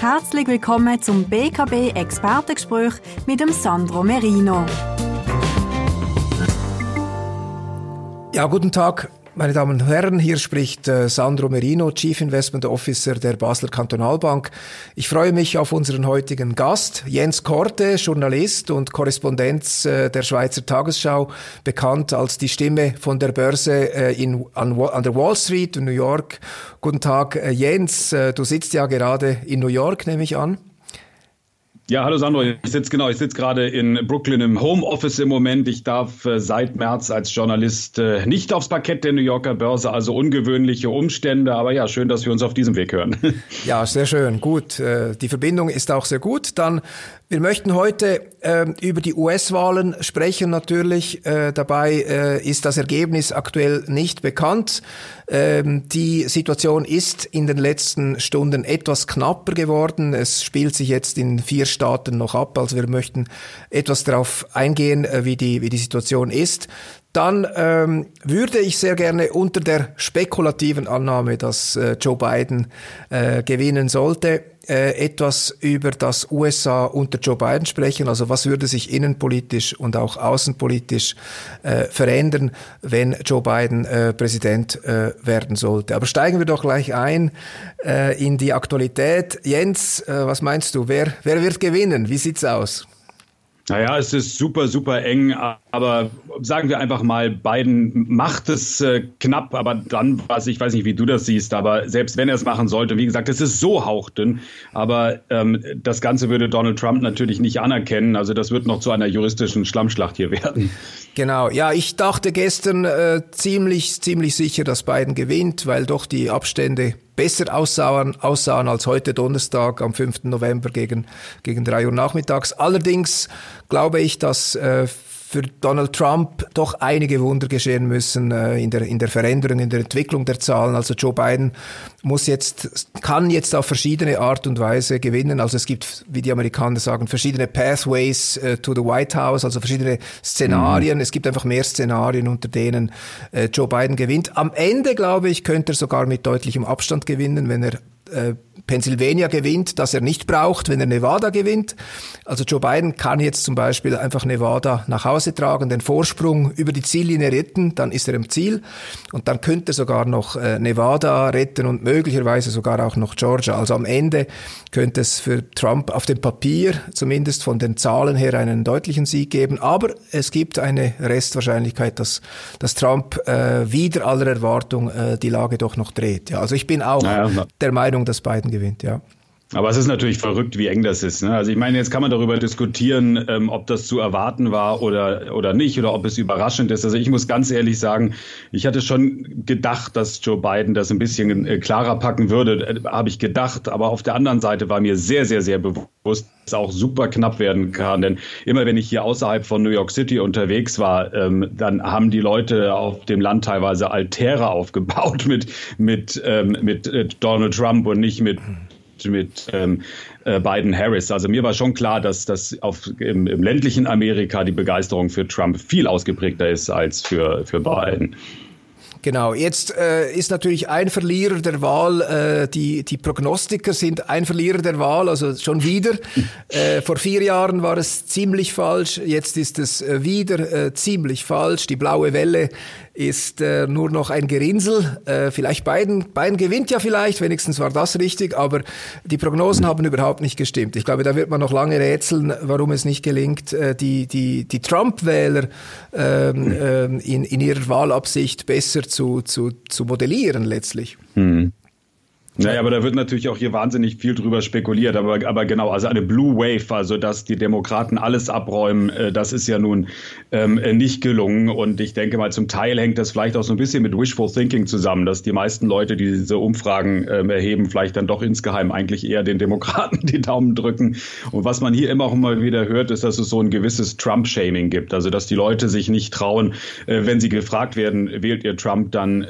Herzlich willkommen zum BKB Expertengespräch mit dem Sandro Merino. Ja, guten Tag. Meine Damen und Herren, hier spricht äh, Sandro Merino, Chief Investment Officer der Basler Kantonalbank. Ich freue mich auf unseren heutigen Gast, Jens Korte, Journalist und Korrespondenz äh, der Schweizer Tagesschau, bekannt als die Stimme von der Börse äh, in, an, an, der Wall Street in New York. Guten Tag, Jens. Du sitzt ja gerade in New York, nehme ich an. Ja, hallo Sandro, ich sitze genau, ich sitze gerade in Brooklyn im Homeoffice im Moment. Ich darf äh, seit März als Journalist äh, nicht aufs Parkett der New Yorker Börse, also ungewöhnliche Umstände, aber ja, schön, dass wir uns auf diesem Weg hören. Ja, sehr schön, gut. Äh, die Verbindung ist auch sehr gut. Dann wir möchten heute äh, über die US-Wahlen sprechen natürlich. Äh, dabei äh, ist das Ergebnis aktuell nicht bekannt. Ähm, die Situation ist in den letzten Stunden etwas knapper geworden. Es spielt sich jetzt in vier Staaten noch ab. Also wir möchten etwas darauf eingehen, äh, wie, die, wie die Situation ist. Dann ähm, würde ich sehr gerne unter der spekulativen Annahme, dass äh, Joe Biden äh, gewinnen sollte, äh, etwas über das USA unter Joe Biden sprechen. Also was würde sich innenpolitisch und auch außenpolitisch äh, verändern, wenn Joe Biden äh, Präsident äh, werden sollte. Aber steigen wir doch gleich ein äh, in die Aktualität. Jens, äh, was meinst du? Wer, wer wird gewinnen? Wie sieht's aus? Naja, es ist super, super eng, aber sagen wir einfach mal, Biden macht es äh, knapp, aber dann, was ich weiß nicht, wie du das siehst, aber selbst wenn er es machen sollte, wie gesagt, es ist so hauchdünn, aber ähm, das Ganze würde Donald Trump natürlich nicht anerkennen, also das wird noch zu einer juristischen Schlammschlacht hier werden. Genau, ja, ich dachte gestern äh, ziemlich, ziemlich sicher, dass Biden gewinnt, weil doch die Abstände besser aussahen, aussahen als heute Donnerstag am 5. November gegen, gegen 3 Uhr nachmittags. Allerdings glaube ich, dass äh, für Donald Trump doch einige Wunder geschehen müssen äh, in, der, in der Veränderung, in der Entwicklung der Zahlen. Also Joe Biden muss jetzt, kann jetzt auf verschiedene Art und Weise gewinnen. Also es gibt, wie die Amerikaner sagen, verschiedene Pathways äh, to the White House, also verschiedene Szenarien. Mhm. Es gibt einfach mehr Szenarien, unter denen äh, Joe Biden gewinnt. Am Ende, glaube ich, könnte er sogar mit deutlichem Abstand gewinnen, wenn er äh, Pennsylvania gewinnt, das er nicht braucht, wenn er Nevada gewinnt. Also Joe Biden kann jetzt zum Beispiel einfach Nevada nach Hause tragen, den Vorsprung über die Ziellinie retten, dann ist er im Ziel und dann könnte er sogar noch äh, Nevada retten und möglicherweise sogar auch noch Georgia. Also am Ende könnte es für Trump auf dem Papier, zumindest von den Zahlen her, einen deutlichen Sieg geben. Aber es gibt eine Restwahrscheinlichkeit, dass, dass Trump äh, wieder aller Erwartung äh, die Lage doch noch dreht. Ja, also ich bin auch naja, der Meinung, dass Biden gewinnt, ja. Aber es ist natürlich verrückt, wie eng das ist. Ne? Also ich meine, jetzt kann man darüber diskutieren, ähm, ob das zu erwarten war oder, oder nicht oder ob es überraschend ist. Also ich muss ganz ehrlich sagen, ich hatte schon gedacht, dass Joe Biden das ein bisschen äh, klarer packen würde, äh, habe ich gedacht. Aber auf der anderen Seite war mir sehr, sehr, sehr bewusst, dass es auch super knapp werden kann. Denn immer wenn ich hier außerhalb von New York City unterwegs war, ähm, dann haben die Leute auf dem Land teilweise Altäre aufgebaut mit, mit, ähm, mit äh, Donald Trump und nicht mit mit ähm, äh, Biden Harris. Also mir war schon klar, dass das auf, im, im ländlichen Amerika die Begeisterung für Trump viel ausgeprägter ist als für, für Biden. Genau, jetzt äh, ist natürlich ein Verlierer der Wahl, äh, die, die Prognostiker sind ein Verlierer der Wahl, also schon wieder. Äh, vor vier Jahren war es ziemlich falsch, jetzt ist es äh, wieder äh, ziemlich falsch. Die blaue Welle ist äh, nur noch ein Gerinnsel. Äh, vielleicht Biden, Biden gewinnt ja vielleicht, wenigstens war das richtig, aber die Prognosen haben überhaupt nicht gestimmt. Ich glaube, da wird man noch lange rätseln, warum es nicht gelingt, äh, die, die, die Trump-Wähler ähm, äh, in, in ihrer Wahlabsicht besser zu, zu, zu modellieren letztlich. Mhm. Naja, aber da wird natürlich auch hier wahnsinnig viel drüber spekuliert. Aber, aber genau, also eine Blue Wave, also dass die Demokraten alles abräumen, äh, das ist ja nun ähm, nicht gelungen. Und ich denke mal, zum Teil hängt das vielleicht auch so ein bisschen mit Wishful Thinking zusammen, dass die meisten Leute, die diese Umfragen ähm, erheben, vielleicht dann doch insgeheim eigentlich eher den Demokraten die Daumen drücken. Und was man hier immer auch immer wieder hört, ist, dass es so ein gewisses Trump-Shaming gibt. Also dass die Leute sich nicht trauen, äh, wenn sie gefragt werden, wählt ihr Trump, dann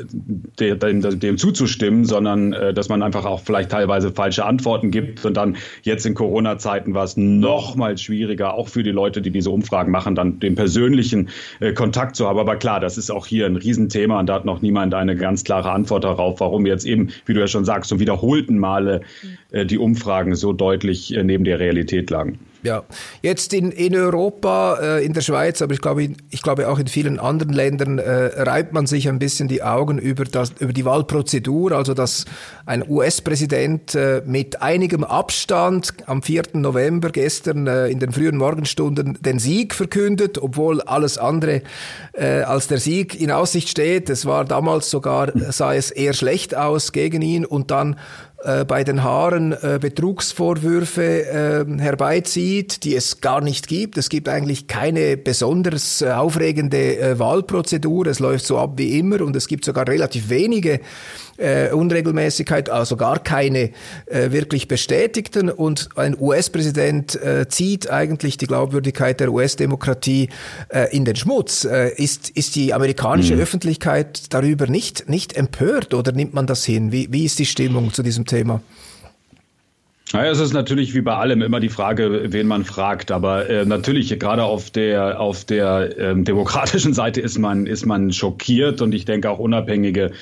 dem, dem zuzustimmen, sondern äh, dass man man einfach auch vielleicht teilweise falsche Antworten gibt. Und dann jetzt in Corona-Zeiten war es noch mal schwieriger, auch für die Leute, die diese Umfragen machen, dann den persönlichen äh, Kontakt zu haben. Aber klar, das ist auch hier ein Riesenthema und da hat noch niemand eine ganz klare Antwort darauf, warum jetzt eben, wie du ja schon sagst, zum wiederholten Male äh, die Umfragen so deutlich äh, neben der Realität lagen. Ja, jetzt in, in Europa, äh, in der Schweiz, aber ich glaube, ich glaube auch in vielen anderen Ländern äh, reibt man sich ein bisschen die Augen über, das, über die Wahlprozedur, also dass ein US-Präsident äh, mit einigem Abstand am 4. November gestern äh, in den frühen Morgenstunden den Sieg verkündet, obwohl alles andere äh, als der Sieg in Aussicht steht. Es war damals sogar, sah es eher schlecht aus gegen ihn und dann äh, bei den Haaren äh, Betrugsvorwürfe äh, herbeizieht, die es gar nicht gibt. Es gibt eigentlich keine besonders äh, aufregende äh, Wahlprozedur. Es läuft so ab wie immer und es gibt sogar relativ wenige äh, Unregelmäßigkeit, also gar keine äh, wirklich bestätigten. Und ein US-Präsident äh, zieht eigentlich die Glaubwürdigkeit der US-Demokratie äh, in den Schmutz. Äh, ist, ist die amerikanische mhm. Öffentlichkeit darüber nicht, nicht empört oder nimmt man das hin? Wie, wie ist die Stimmung zu diesem Thema? Naja, es ist natürlich wie bei allem immer die Frage, wen man fragt. Aber äh, natürlich, gerade auf der, auf der ähm, demokratischen Seite ist man, ist man schockiert und ich denke auch unabhängige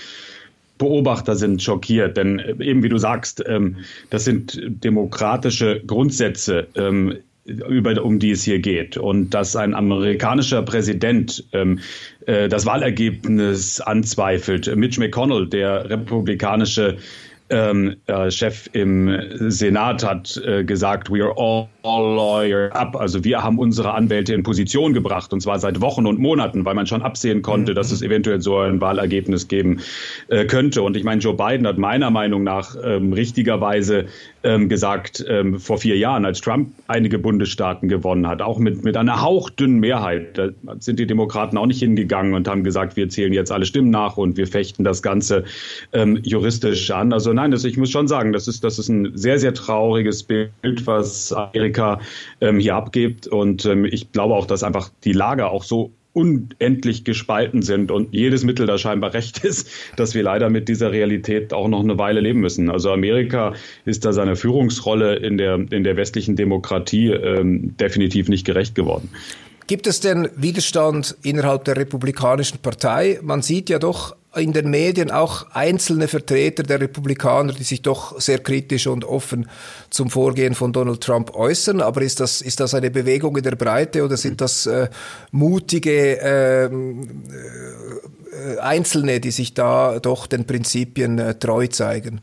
Beobachter sind schockiert, denn äh, eben wie du sagst, ähm, das sind demokratische Grundsätze, ähm, über, um die es hier geht. Und dass ein amerikanischer Präsident ähm, äh, das Wahlergebnis anzweifelt. Mitch McConnell, der republikanische ähm, äh, Chef im Senat, hat äh, gesagt, we are all lawyer up. Also wir haben unsere Anwälte in Position gebracht und zwar seit Wochen und Monaten, weil man schon absehen konnte, dass es eventuell so ein Wahlergebnis geben äh, könnte. Und ich meine, Joe Biden hat meiner Meinung nach ähm, richtigerweise ähm, gesagt ähm, vor vier Jahren, als Trump einige Bundesstaaten gewonnen hat, auch mit, mit einer hauchdünnen Mehrheit. Da sind die Demokraten auch nicht hingegangen und haben gesagt, wir zählen jetzt alle Stimmen nach und wir fechten das Ganze ähm, juristisch an. Also nein, das, ich muss schon sagen, das ist, das ist ein sehr, sehr trauriges Bild, was Amerika ähm, hier abgibt. Und ähm, ich glaube auch, dass einfach die Lager auch so unendlich gespalten sind und jedes Mittel da scheinbar recht ist, dass wir leider mit dieser Realität auch noch eine Weile leben müssen. Also Amerika ist da seiner Führungsrolle in der, in der westlichen Demokratie ähm, definitiv nicht gerecht geworden. Gibt es denn Widerstand innerhalb der Republikanischen Partei? Man sieht ja doch in den Medien auch einzelne Vertreter der Republikaner, die sich doch sehr kritisch und offen zum Vorgehen von Donald Trump äußern. Aber ist das, ist das eine Bewegung in der Breite oder sind das äh, mutige ähm, äh, Einzelne, die sich da doch den Prinzipien äh, treu zeigen?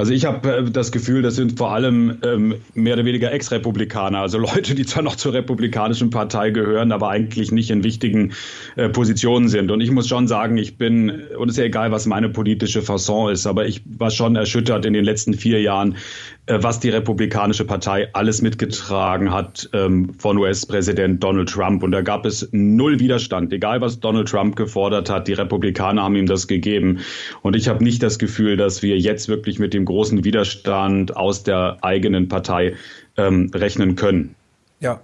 Also ich habe äh, das Gefühl, das sind vor allem ähm, mehr oder weniger Ex-Republikaner, also Leute, die zwar noch zur Republikanischen Partei gehören, aber eigentlich nicht in wichtigen äh, Positionen sind. Und ich muss schon sagen, ich bin, und es ist ja egal, was meine politische Fasson ist, aber ich war schon erschüttert in den letzten vier Jahren, was die Republikanische Partei alles mitgetragen hat ähm, von US-Präsident Donald Trump. Und da gab es null Widerstand, egal was Donald Trump gefordert hat. Die Republikaner haben ihm das gegeben. Und ich habe nicht das Gefühl, dass wir jetzt wirklich mit dem großen Widerstand aus der eigenen Partei ähm, rechnen können. Ja,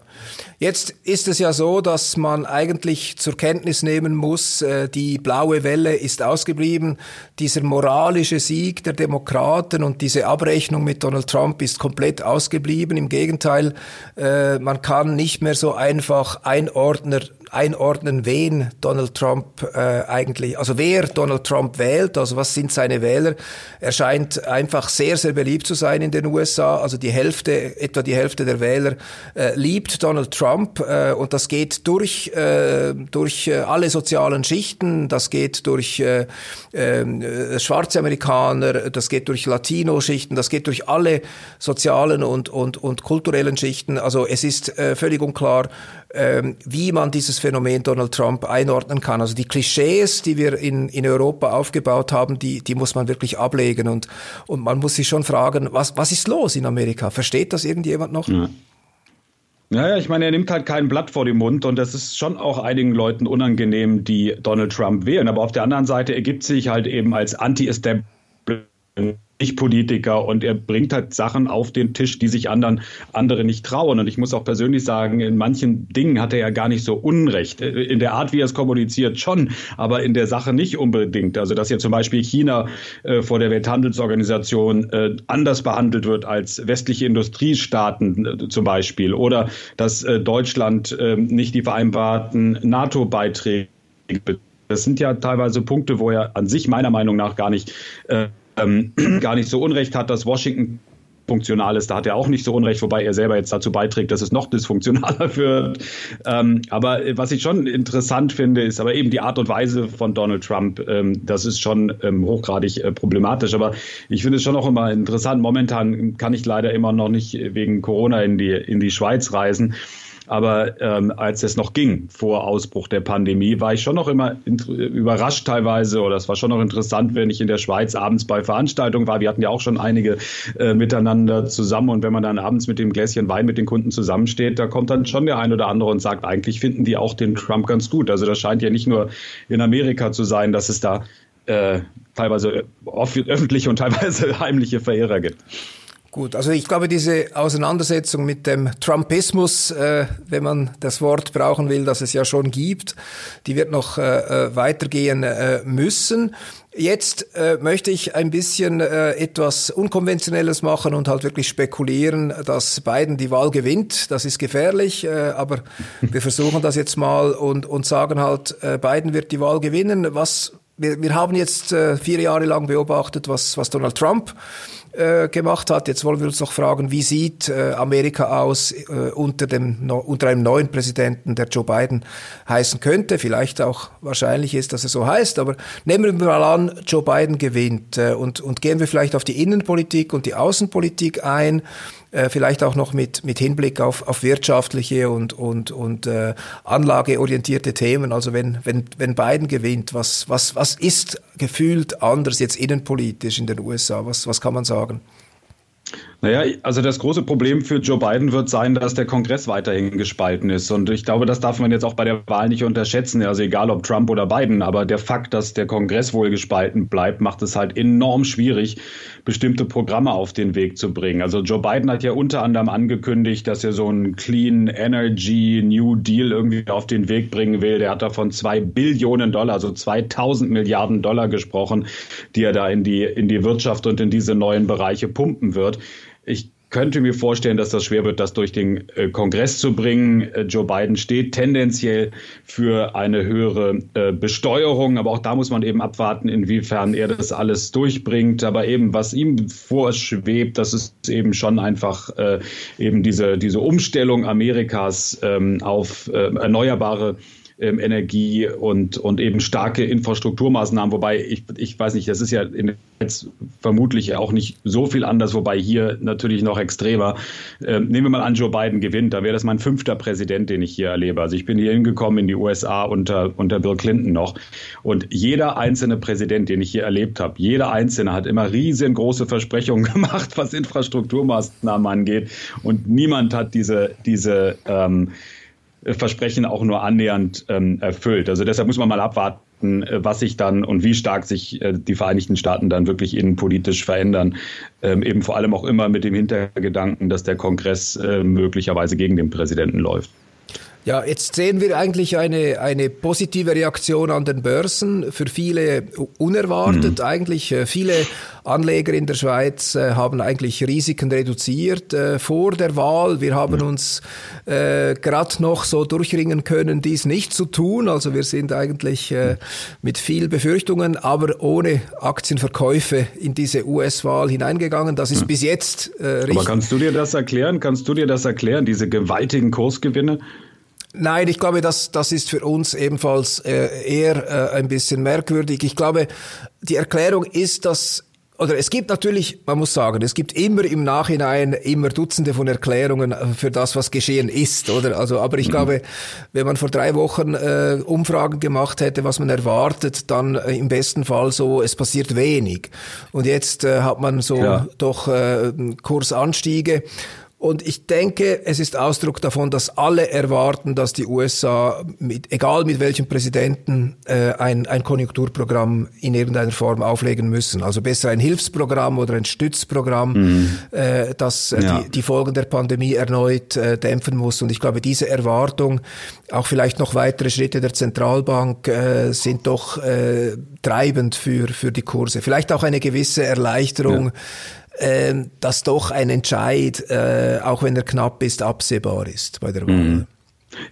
jetzt ist es ja so, dass man eigentlich zur Kenntnis nehmen muss, äh, die blaue Welle ist ausgeblieben. Dieser moralische Sieg der Demokraten und diese Abrechnung mit Donald Trump ist komplett ausgeblieben. Im Gegenteil, äh, man kann nicht mehr so einfach Einordner einordnen, wen Donald Trump äh, eigentlich, also wer Donald Trump wählt, also was sind seine Wähler. Er scheint einfach sehr, sehr beliebt zu sein in den USA. Also die Hälfte, etwa die Hälfte der Wähler äh, liebt Donald Trump äh, und das geht durch, äh, durch äh, alle sozialen Schichten, das geht durch äh, äh, schwarze Amerikaner, das geht durch Latino-Schichten, das geht durch alle sozialen und, und, und kulturellen Schichten. Also es ist äh, völlig unklar, äh, wie man dieses Phänomen Donald Trump einordnen kann. Also die Klischees, die wir in, in Europa aufgebaut haben, die, die muss man wirklich ablegen. Und, und man muss sich schon fragen, was, was ist los in Amerika? Versteht das irgendjemand noch? Ja. Naja, ich meine, er nimmt halt kein Blatt vor den Mund und das ist schon auch einigen Leuten unangenehm, die Donald Trump wählen. Aber auf der anderen Seite ergibt sich halt eben als Anti-Establishment nicht Politiker und er bringt halt Sachen auf den Tisch, die sich anderen andere nicht trauen. Und ich muss auch persönlich sagen, in manchen Dingen hat er ja gar nicht so Unrecht. In der Art, wie er es kommuniziert, schon, aber in der Sache nicht unbedingt. Also dass ja zum Beispiel China äh, vor der Welthandelsorganisation äh, anders behandelt wird als westliche Industriestaaten äh, zum Beispiel oder dass äh, Deutschland ähm, nicht die vereinbarten NATO-Beiträge das sind ja teilweise Punkte, wo er an sich meiner Meinung nach gar nicht äh, ähm, gar nicht so unrecht hat, dass Washington funktional ist. Da hat er auch nicht so unrecht, wobei er selber jetzt dazu beiträgt, dass es noch dysfunktionaler wird. Ähm, aber was ich schon interessant finde, ist aber eben die Art und Weise von Donald Trump. Ähm, das ist schon ähm, hochgradig äh, problematisch. Aber ich finde es schon auch immer interessant. Momentan kann ich leider immer noch nicht wegen Corona in die, in die Schweiz reisen. Aber ähm, als es noch ging vor Ausbruch der Pandemie, war ich schon noch immer überrascht teilweise oder es war schon noch interessant, wenn ich in der Schweiz abends bei Veranstaltungen war. Wir hatten ja auch schon einige äh, miteinander zusammen und wenn man dann abends mit dem Gläschen Wein mit den Kunden zusammensteht, da kommt dann schon der ein oder andere und sagt, eigentlich finden die auch den Trump ganz gut. Also das scheint ja nicht nur in Amerika zu sein, dass es da äh, teilweise öffentliche und teilweise heimliche Verehrer gibt. Gut, also ich glaube, diese Auseinandersetzung mit dem Trumpismus, äh, wenn man das Wort brauchen will, das es ja schon gibt, die wird noch äh, äh weitergehen äh, müssen. Jetzt äh, möchte ich ein bisschen äh, etwas Unkonventionelles machen und halt wirklich spekulieren, dass Biden die Wahl gewinnt. Das ist gefährlich, äh, aber wir versuchen das jetzt mal und, und sagen halt, äh, Biden wird die Wahl gewinnen. Was wir, wir haben jetzt äh, vier Jahre lang beobachtet, was, was Donald Trump äh, gemacht hat. Jetzt wollen wir uns noch fragen, wie sieht äh, Amerika aus äh, unter, dem, no, unter einem neuen Präsidenten, der Joe Biden heißen könnte. Vielleicht auch wahrscheinlich ist, dass er so heißt. Aber nehmen wir mal an, Joe Biden gewinnt äh, und, und gehen wir vielleicht auf die Innenpolitik und die Außenpolitik ein äh, vielleicht auch noch mit, mit Hinblick auf, auf wirtschaftliche und, und, und äh, anlageorientierte Themen. Also wenn, wenn, wenn Biden gewinnt, was, was, was ist gefühlt anders jetzt innenpolitisch in den USA? Was, was kann man sagen? sorgen? Naja, also das große Problem für Joe Biden wird sein, dass der Kongress weiterhin gespalten ist. Und ich glaube, das darf man jetzt auch bei der Wahl nicht unterschätzen. Also egal ob Trump oder Biden, aber der Fakt, dass der Kongress wohl gespalten bleibt, macht es halt enorm schwierig, bestimmte Programme auf den Weg zu bringen. Also Joe Biden hat ja unter anderem angekündigt, dass er so einen Clean Energy New Deal irgendwie auf den Weg bringen will. Der hat davon zwei Billionen Dollar, also 2000 Milliarden Dollar gesprochen, die er da in die, in die Wirtschaft und in diese neuen Bereiche pumpen wird. Ich könnte mir vorstellen, dass das schwer wird, das durch den äh, Kongress zu bringen. Äh, Joe Biden steht tendenziell für eine höhere äh, Besteuerung, aber auch da muss man eben abwarten, inwiefern er das alles durchbringt. Aber eben, was ihm vorschwebt, das ist eben schon einfach eben diese, diese Umstellung Amerikas ähm, auf erneuerbare ähm, Energie und, und eben starke Infrastrukturmaßnahmen. Wobei ich, ich weiß nicht, das ist ja jetzt vermutlich auch nicht so viel anders, wobei hier natürlich noch extremer. Ähm, nehmen wir mal an, Joe Biden gewinnt, da wäre das mein fünfter Präsident, den ich hier erlebe. Also ich bin hier hingekommen in die USA unter, unter Bill Clinton noch. Und jeder einzelne Präsident, den ich hier erlebt habe, jeder einzelne hat immer riesengroße Versprechungen gemacht, was Infrastrukturmaßnahmen angeht. Und niemand hat diese, diese ähm, Versprechen auch nur annähernd ähm, erfüllt. Also deshalb muss man mal abwarten, äh, was sich dann und wie stark sich äh, die Vereinigten Staaten dann wirklich innenpolitisch verändern. Ähm, eben vor allem auch immer mit dem Hintergedanken, dass der Kongress äh, möglicherweise gegen den Präsidenten läuft. Ja, jetzt sehen wir eigentlich eine, eine positive Reaktion an den Börsen. Für viele unerwartet. Mhm. Eigentlich äh, viele Anleger in der Schweiz äh, haben eigentlich Risiken reduziert äh, vor der Wahl. Wir haben mhm. uns äh, gerade noch so durchringen können, dies nicht zu tun. Also wir sind eigentlich äh, mit viel Befürchtungen, aber ohne Aktienverkäufe in diese US-Wahl hineingegangen. Das ist mhm. bis jetzt äh, richtig. Aber kannst du dir das erklären? Kannst du dir das erklären, diese gewaltigen Kursgewinne? Nein, ich glaube, das, das ist für uns ebenfalls äh, eher äh, ein bisschen merkwürdig. Ich glaube, die Erklärung ist, dass oder es gibt natürlich, man muss sagen, es gibt immer im Nachhinein immer Dutzende von Erklärungen äh, für das, was geschehen ist, oder? Also, aber ich mhm. glaube, wenn man vor drei Wochen äh, Umfragen gemacht hätte, was man erwartet, dann äh, im besten Fall so, es passiert wenig. Und jetzt äh, hat man so ja. doch äh, Kursanstiege. Und ich denke, es ist Ausdruck davon, dass alle erwarten, dass die USA, mit, egal mit welchem Präsidenten, äh, ein, ein Konjunkturprogramm in irgendeiner Form auflegen müssen. Also besser ein Hilfsprogramm oder ein Stützprogramm, mhm. äh, das äh, ja. die, die Folgen der Pandemie erneut äh, dämpfen muss. Und ich glaube, diese Erwartung, auch vielleicht noch weitere Schritte der Zentralbank, äh, sind doch äh, treibend für, für die Kurse. Vielleicht auch eine gewisse Erleichterung. Ja äh, dass doch ein Entscheid, äh, auch wenn er knapp ist, absehbar ist bei der Wahl. Mhm.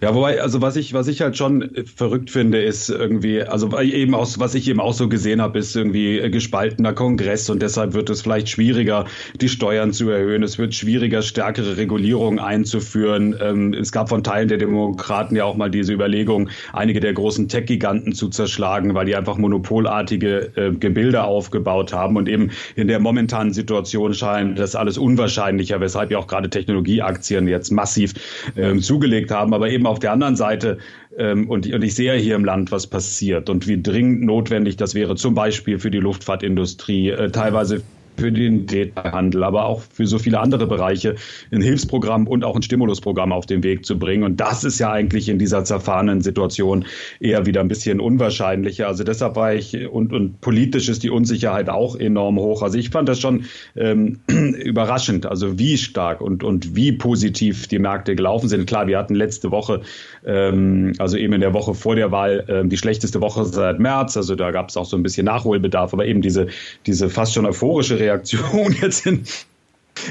Ja, wobei, also was ich, was ich halt schon verrückt finde, ist irgendwie, also eben aus, was ich eben auch so gesehen habe, ist irgendwie gespaltener Kongress und deshalb wird es vielleicht schwieriger, die Steuern zu erhöhen. Es wird schwieriger, stärkere Regulierungen einzuführen. Ähm, es gab von Teilen der Demokraten ja auch mal diese Überlegung, einige der großen Tech-Giganten zu zerschlagen, weil die einfach monopolartige äh, Gebilde aufgebaut haben und eben in der momentanen Situation scheint das alles unwahrscheinlicher, weshalb ja auch gerade Technologieaktien jetzt massiv ähm, zugelegt haben. Aber eben auf der anderen Seite, ähm, und, und ich sehe hier im Land, was passiert und wie dringend notwendig das wäre, zum Beispiel für die Luftfahrtindustrie, äh, teilweise für den Detailhandel, aber auch für so viele andere Bereiche ein Hilfsprogramm und auch ein Stimulusprogramm auf den Weg zu bringen. Und das ist ja eigentlich in dieser zerfahrenen Situation eher wieder ein bisschen unwahrscheinlicher. Also deshalb war ich, und, und politisch ist die Unsicherheit auch enorm hoch. Also ich fand das schon ähm, überraschend, also wie stark und, und wie positiv die Märkte gelaufen sind. Klar, wir hatten letzte Woche, ähm, also eben in der Woche vor der Wahl, ähm, die schlechteste Woche seit März. Also da gab es auch so ein bisschen Nachholbedarf, aber eben diese, diese fast schon euphorische Reaktion jetzt in,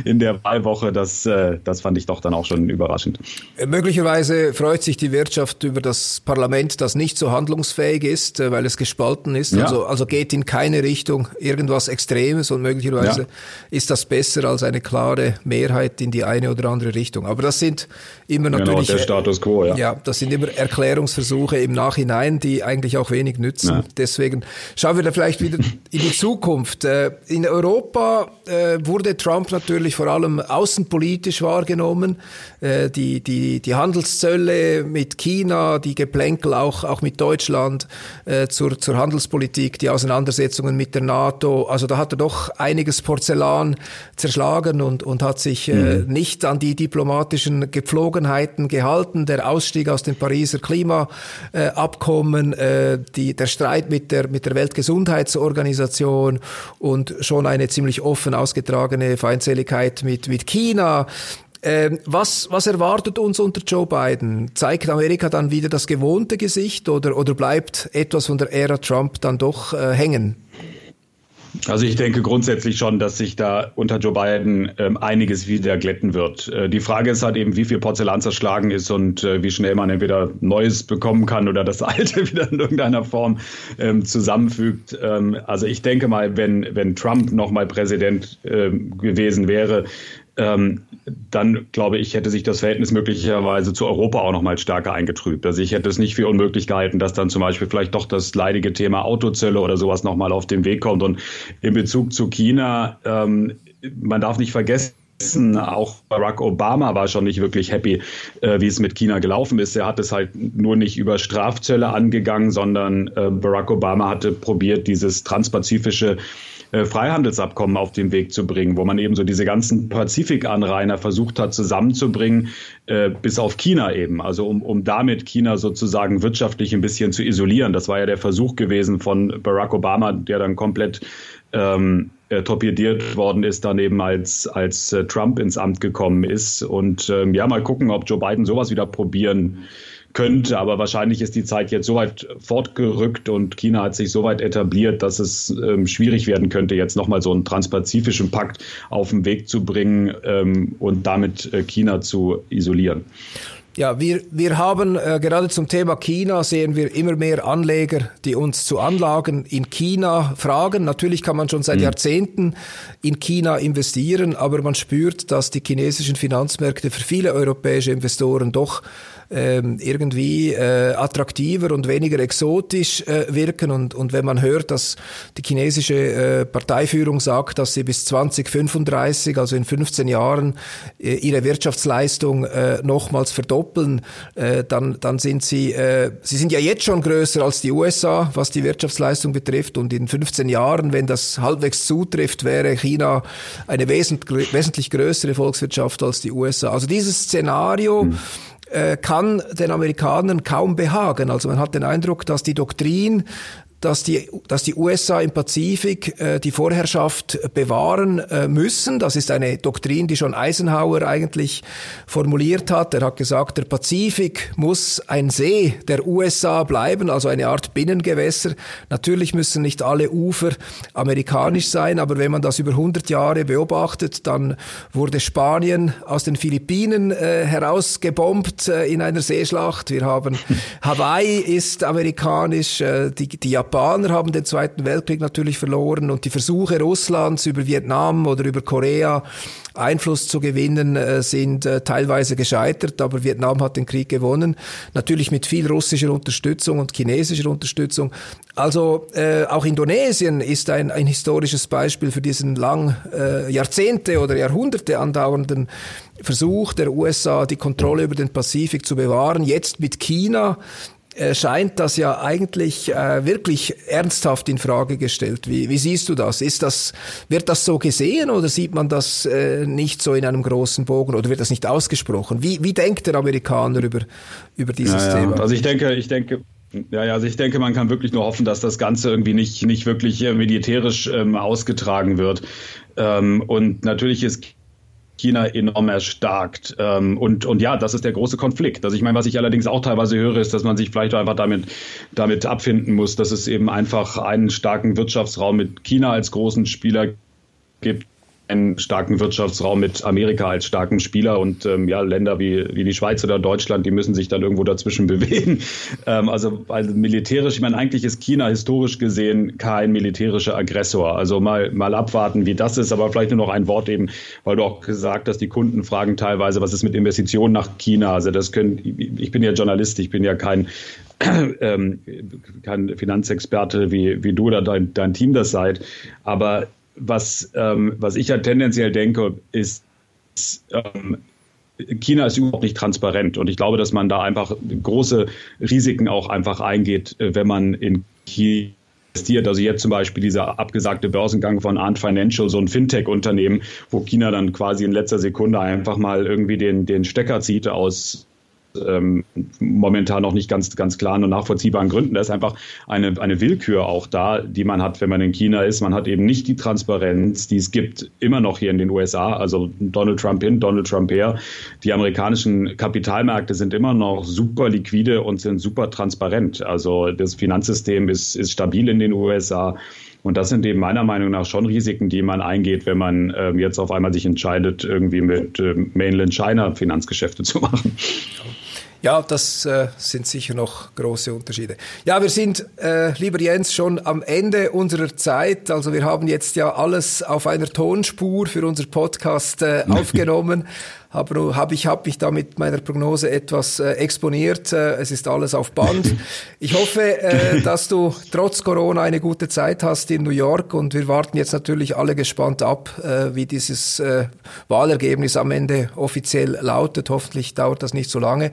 in der Wahlwoche, das, äh, das fand ich doch dann auch schon überraschend. Äh, möglicherweise freut sich die Wirtschaft über das Parlament, das nicht so handlungsfähig ist, äh, weil es gespalten ist. Ja. Also, also geht in keine Richtung irgendwas Extremes und möglicherweise ja. ist das besser als eine klare Mehrheit in die eine oder andere Richtung. Aber das sind immer genau, natürlich. Genau, der Status quo, ja. Ja, das sind immer Erklärungsversuche im Nachhinein, die eigentlich auch wenig nützen. Ja. Deswegen schauen wir da vielleicht wieder in die Zukunft. In Europa wurde Trump natürlich natürlich vor allem außenpolitisch wahrgenommen. Äh, die, die, die Handelszölle mit China, die Geplänkel auch, auch mit Deutschland äh, zur, zur Handelspolitik, die Auseinandersetzungen mit der NATO. Also da hat er doch einiges Porzellan zerschlagen und, und hat sich äh, mhm. nicht an die diplomatischen Gepflogenheiten gehalten. Der Ausstieg aus dem Pariser Klimaabkommen, äh, die, der Streit mit der, mit der Weltgesundheitsorganisation und schon eine ziemlich offen ausgetragene Feindseligkeit Abhängigkeit mit, mit China. Ähm, was, was erwartet uns unter Joe Biden? Zeigt Amerika dann wieder das gewohnte Gesicht oder, oder bleibt etwas von der Ära Trump dann doch äh, hängen? Also ich denke grundsätzlich schon, dass sich da unter Joe Biden ähm, einiges wieder glätten wird. Äh, die Frage ist halt eben, wie viel Porzellan zerschlagen ist und äh, wie schnell man entweder Neues bekommen kann oder das Alte wieder in irgendeiner Form ähm, zusammenfügt. Ähm, also ich denke mal, wenn, wenn Trump nochmal Präsident ähm, gewesen wäre, ähm, dann glaube ich, hätte sich das Verhältnis möglicherweise zu Europa auch noch mal stärker eingetrübt. Also ich hätte es nicht für unmöglich gehalten, dass dann zum Beispiel vielleicht doch das leidige Thema Autozölle oder sowas noch mal auf den Weg kommt. Und in Bezug zu China, ähm, man darf nicht vergessen, auch Barack Obama war schon nicht wirklich happy, äh, wie es mit China gelaufen ist. Er hat es halt nur nicht über Strafzölle angegangen, sondern äh, Barack Obama hatte probiert, dieses transpazifische äh, Freihandelsabkommen auf den Weg zu bringen, wo man eben so diese ganzen Pazifikanrainer versucht hat zusammenzubringen, äh, bis auf China eben. Also um, um damit China sozusagen wirtschaftlich ein bisschen zu isolieren. Das war ja der Versuch gewesen von Barack Obama, der dann komplett ähm, äh, torpediert worden ist, dann eben als, als Trump ins Amt gekommen ist. Und ähm, ja, mal gucken, ob Joe Biden sowas wieder probieren könnte. Aber wahrscheinlich ist die Zeit jetzt so weit fortgerückt und China hat sich so weit etabliert, dass es ähm, schwierig werden könnte, jetzt nochmal so einen transpazifischen Pakt auf den Weg zu bringen ähm, und damit äh, China zu isolieren. Ja, wir, wir haben äh, gerade zum Thema China sehen wir immer mehr Anleger, die uns zu Anlagen in China fragen. Natürlich kann man schon seit mhm. Jahrzehnten in China investieren, aber man spürt, dass die chinesischen Finanzmärkte für viele europäische Investoren doch ähm, irgendwie äh, attraktiver und weniger exotisch äh, wirken. Und, und wenn man hört, dass die chinesische äh, Parteiführung sagt, dass sie bis 2035, also in 15 Jahren, äh, ihre Wirtschaftsleistung äh, nochmals verdoppeln, äh, dann, dann sind sie, äh, sie sind ja jetzt schon größer als die USA, was die Wirtschaftsleistung betrifft. Und in 15 Jahren, wenn das halbwegs zutrifft, wäre China eine wesentlich, größere Volkswirtschaft als die USA. Also dieses Szenario, hm kann den Amerikanern kaum behagen. Also man hat den Eindruck, dass die Doktrin dass die, dass die USA im Pazifik äh, die Vorherrschaft bewahren äh, müssen. Das ist eine Doktrin, die schon Eisenhower eigentlich formuliert hat. Er hat gesagt, der Pazifik muss ein See der USA bleiben, also eine Art Binnengewässer. Natürlich müssen nicht alle Ufer amerikanisch sein, aber wenn man das über 100 Jahre beobachtet, dann wurde Spanien aus den Philippinen äh, herausgebombt äh, in einer Seeschlacht. Wir haben Hawaii ist amerikanisch, äh, die, die Japaner haben den Zweiten Weltkrieg natürlich verloren und die Versuche Russlands über Vietnam oder über Korea Einfluss zu gewinnen, äh, sind äh, teilweise gescheitert, aber Vietnam hat den Krieg gewonnen. Natürlich mit viel russischer Unterstützung und chinesischer Unterstützung. Also äh, auch Indonesien ist ein, ein historisches Beispiel für diesen lang äh, Jahrzehnte oder Jahrhunderte andauernden Versuch der USA, die Kontrolle über den Pazifik zu bewahren. Jetzt mit China scheint das ja eigentlich äh, wirklich ernsthaft in Frage gestellt. Wie, wie siehst du das? Ist das? Wird das so gesehen oder sieht man das äh, nicht so in einem großen Bogen oder wird das nicht ausgesprochen? Wie, wie denkt der Amerikaner über, über dieses ja, Thema? Also ich denke, ich denke, ja, ja, also ich denke, man kann wirklich nur hoffen, dass das Ganze irgendwie nicht, nicht wirklich äh, militärisch ähm, ausgetragen wird. Ähm, und natürlich ist China enorm erstarkt. Ähm, und, und ja, das ist der große Konflikt. Also ich meine, was ich allerdings auch teilweise höre, ist, dass man sich vielleicht einfach damit, damit abfinden muss, dass es eben einfach einen starken Wirtschaftsraum mit China als großen Spieler gibt, einen starken Wirtschaftsraum mit Amerika als starken Spieler und ähm, ja, Länder wie, wie die Schweiz oder Deutschland, die müssen sich dann irgendwo dazwischen bewegen. Ähm, also, also militärisch, ich meine, eigentlich ist China historisch gesehen kein militärischer Aggressor. Also mal, mal abwarten, wie das ist, aber vielleicht nur noch ein Wort eben, weil du auch gesagt hast, die Kunden fragen teilweise, was ist mit Investitionen nach China? Also das können, ich bin ja Journalist, ich bin ja kein ähm, kein Finanzexperte wie, wie du oder dein, dein Team das seid. Aber was, ähm, was ich ja tendenziell denke, ist, ähm, China ist überhaupt nicht transparent und ich glaube, dass man da einfach große Risiken auch einfach eingeht, äh, wenn man in China investiert. Also jetzt zum Beispiel dieser abgesagte Börsengang von Ant Financial, so ein Fintech-Unternehmen, wo China dann quasi in letzter Sekunde einfach mal irgendwie den, den Stecker zieht aus ähm, momentan noch nicht ganz, ganz klaren und nachvollziehbaren Gründen. Da ist einfach eine, eine Willkür auch da, die man hat, wenn man in China ist. Man hat eben nicht die Transparenz, die es gibt, immer noch hier in den USA. Also Donald Trump hin, Donald Trump her. Die amerikanischen Kapitalmärkte sind immer noch super liquide und sind super transparent. Also das Finanzsystem ist, ist stabil in den USA. Und das sind eben meiner Meinung nach schon Risiken, die man eingeht, wenn man ähm, jetzt auf einmal sich entscheidet, irgendwie mit äh, Mainland China Finanzgeschäfte zu machen. Ja, das äh, sind sicher noch große Unterschiede. Ja, wir sind, äh, lieber Jens, schon am Ende unserer Zeit. Also wir haben jetzt ja alles auf einer Tonspur für unser Podcast äh, aufgenommen aber hab ich habe mich da mit meiner Prognose etwas äh, exponiert. Äh, es ist alles auf Band. Ich hoffe, äh, dass du trotz Corona eine gute Zeit hast in New York und wir warten jetzt natürlich alle gespannt ab, äh, wie dieses äh, Wahlergebnis am Ende offiziell lautet. Hoffentlich dauert das nicht so lange.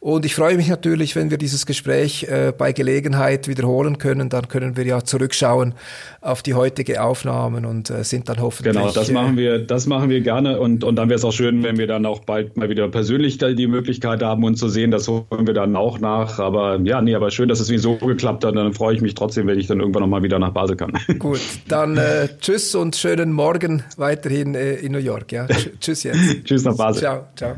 Und ich freue mich natürlich, wenn wir dieses Gespräch äh, bei Gelegenheit wiederholen können. Dann können wir ja zurückschauen auf die heutige Aufnahmen und äh, sind dann hoffentlich. Genau, das machen wir, das machen wir gerne und, und dann wäre es auch schön, wenn wir dann dann auch bald mal wieder persönlich die Möglichkeit haben, uns zu sehen. Das holen wir dann auch nach. Aber ja, nee, aber schön, dass es so geklappt hat. Dann freue ich mich trotzdem, wenn ich dann irgendwann noch mal wieder nach Basel kann. Gut, dann äh, tschüss und schönen Morgen weiterhin äh, in New York. Ja, tschüss jetzt. tschüss nach Basel. Ciao, ciao.